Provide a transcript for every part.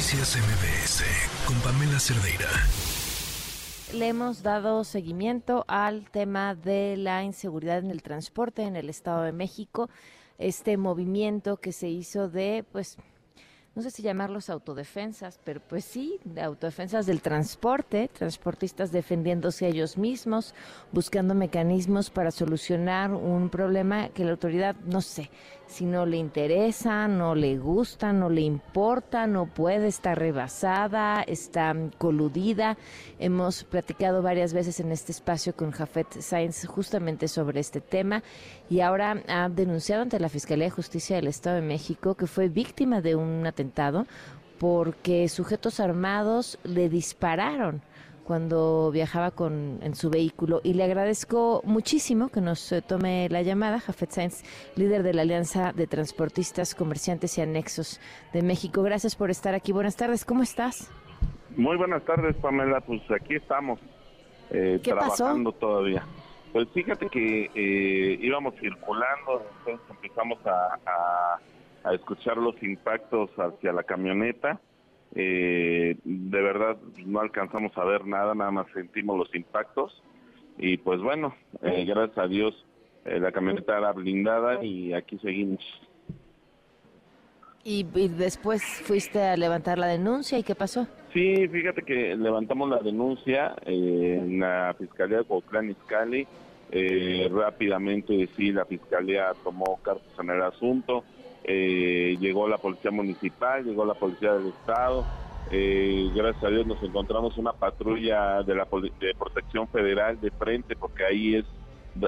Noticias MBS con Pamela Cerdeira. Le hemos dado seguimiento al tema de la inseguridad en el transporte en el Estado de México, este movimiento que se hizo de, pues, no sé si llamarlos autodefensas, pero pues sí, de autodefensas del transporte, transportistas defendiéndose a ellos mismos, buscando mecanismos para solucionar un problema que la autoridad, no sé, si no le interesa, no le gusta, no le importa, no puede, está rebasada, está coludida. Hemos platicado varias veces en este espacio con Jafet Sainz justamente sobre este tema y ahora ha denunciado ante la Fiscalía de Justicia del Estado de México que fue víctima de un atentado porque sujetos armados le dispararon cuando viajaba con, en su vehículo y le agradezco muchísimo que nos eh, tome la llamada, Jafet Sainz, líder de la Alianza de Transportistas, Comerciantes y Anexos de México. Gracias por estar aquí. Buenas tardes, ¿cómo estás? Muy buenas tardes, Pamela. Pues aquí estamos, eh, trabajando todavía. Pues fíjate que eh, íbamos circulando, entonces empezamos a, a escuchar los impactos hacia la camioneta eh, de verdad no alcanzamos a ver nada, nada más sentimos los impactos y pues bueno, eh, gracias a Dios eh, la camioneta era blindada y aquí seguimos. ¿Y, después fuiste a levantar la denuncia y qué pasó? Sí, fíjate que levantamos la denuncia en la Fiscalía de Cuauhtlán Izcalli. rápidamente sí, la Fiscalía tomó cartas en el asunto eh, llegó la policía municipal, llegó la policía del estado, eh, gracias a Dios nos encontramos una patrulla de la de protección federal de frente porque ahí es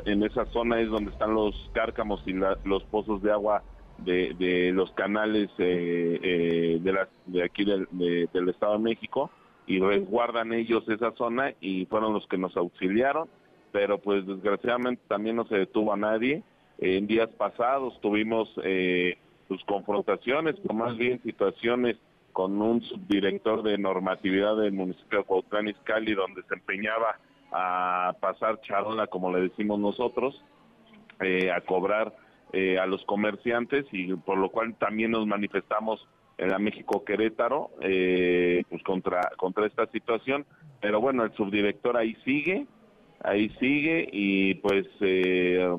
en esa zona es donde están los cárcamos y los pozos de agua de, los canales eh, de, la, de aquí del, del Estado de México y resguardan ellos esa zona y fueron los que nos auxiliaron, pero pues desgraciadamente también no se detuvo a nadie. En días pasados tuvimos eh, sus confrontaciones, o más bien situaciones con un subdirector de normatividad del municipio de Cuautlán Izcalli, donde se empeñaba a pasar charola, como le decimos nosotros, eh, a cobrar eh, a los comerciantes y por lo cual también nos manifestamos en la México Querétaro eh, pues contra contra esta situación. Pero bueno el subdirector ahí sigue ahí sigue y pues eh,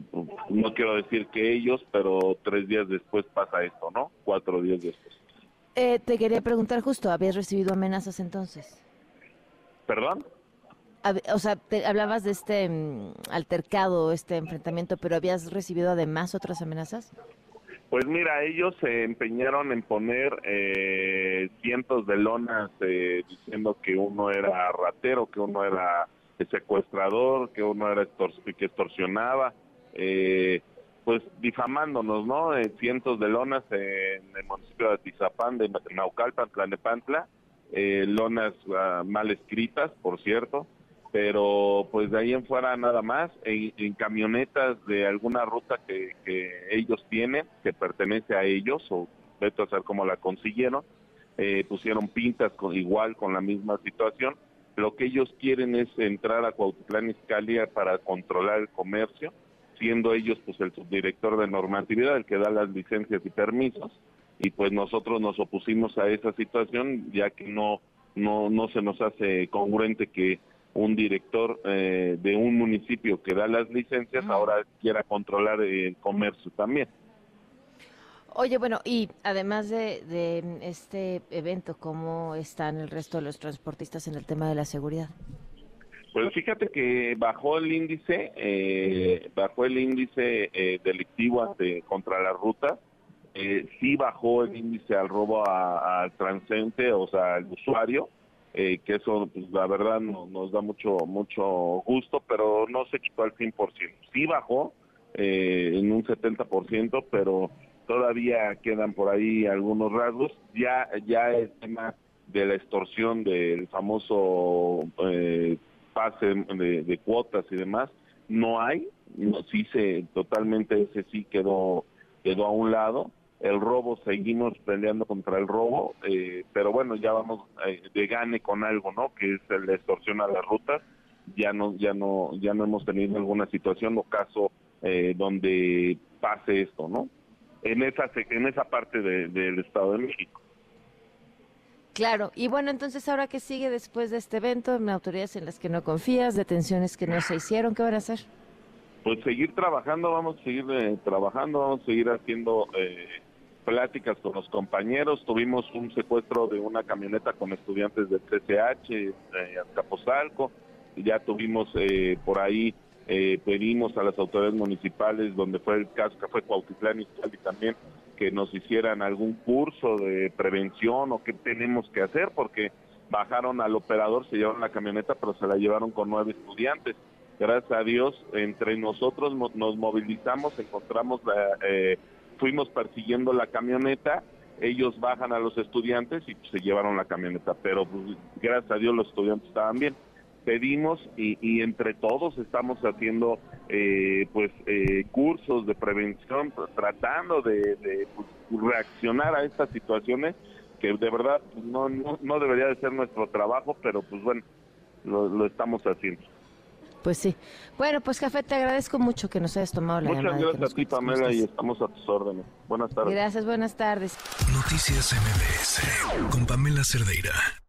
no quiero decir que ellos, pero tres días después pasa esto, ¿no? Cuatro días después. Eh, te quería preguntar justo, ¿habías recibido amenazas entonces? ¿Perdón? O sea, te, hablabas de este mm, altercado, este enfrentamiento, pero ¿habías recibido además otras amenazas? Pues mira, ellos se empeñaron en poner eh, cientos de lonas diciendo que uno era ratero, que uno era secuestrador, que uno era que extorsionaba, eh, pues difamándonos, ¿no? cientos de lonas en el municipio de Atizapán, de Naucalpan, Tlanepantla, eh, lonas ah, mal escritas, por cierto, pero pues de ahí en fuera nada más, en, camionetas de alguna ruta que, ellos tienen, que pertenece a ellos, o vete a saber cómo la consiguieron, eh, pusieron pintas con, igual con la misma situación, lo que ellos quieren es entrar a Cuautitlán Izcalli para controlar el comercio, siendo ellos pues el subdirector de normatividad, el que da las licencias y permisos, y pues nosotros nos opusimos a esa situación ya que no no no se nos hace congruente que un director eh, de un municipio que da las licencias ahora quiera controlar el comercio también. Oye, bueno, y además de, este evento, ¿cómo están el resto de los transportistas en el tema de la seguridad? Pues fíjate que bajó el índice, eh, bajó el índice eh, delictivo contra la ruta, eh, sí bajó el índice al robo al transente, o sea, al usuario, eh, que eso pues, la verdad nos da mucho mucho gusto, pero no se quitó al 100%. Sí bajó en un 70%, pero todavía quedan por ahí algunos rasgos. Ya, ya el tema de la extorsión del famoso eh, pase de, cuotas y demás, no hay, no, sí se, totalmente ese sí quedó, quedó a un lado. El robo, seguimos peleando contra el robo, eh, pero bueno, ya vamos eh, de gane con algo, ¿no? Que es la extorsión a las rutas. Ya no, ya no, ya no hemos tenido alguna situación o caso donde pase esto, ¿no? En esa en esa parte del Estado de México. Claro, y bueno, entonces ahora qué sigue después de este evento, autoridades en las que no confías, detenciones que no se hicieron, ¿qué van a hacer? Pues seguir trabajando, vamos a seguir eh, trabajando, vamos a seguir haciendo eh, pláticas con los compañeros. Tuvimos un secuestro de una camioneta con estudiantes del CCH, eh, Azcapotzalco, ya tuvimos eh, por ahí, eh, pedimos a las autoridades municipales, donde fue el caso que fue Cuautitlán y también, que nos hicieran algún curso de prevención o qué tenemos que hacer, porque bajaron al operador, se llevaron la camioneta, pero se la llevaron con nueve estudiantes. Gracias a Dios, entre nosotros nos movilizamos, encontramos la, eh, fuimos persiguiendo la camioneta, ellos bajan a los estudiantes y se llevaron la camioneta, pero pues, gracias a Dios los estudiantes estaban bien. Pedimos y, entre todos estamos haciendo eh, pues eh, cursos de prevención, tratando de, pues, reaccionar a estas situaciones que de verdad pues, no, no, debería de ser nuestro trabajo, pero pues bueno, lo estamos haciendo. Pues sí. Bueno, pues Café, te agradezco mucho que nos hayas tomado la Muchas llamada. Muchas gracias a ti, Pamela, y estamos a tus órdenes. Buenas tardes. Gracias, buenas tardes. Noticias MBS con Pamela Cerdeira.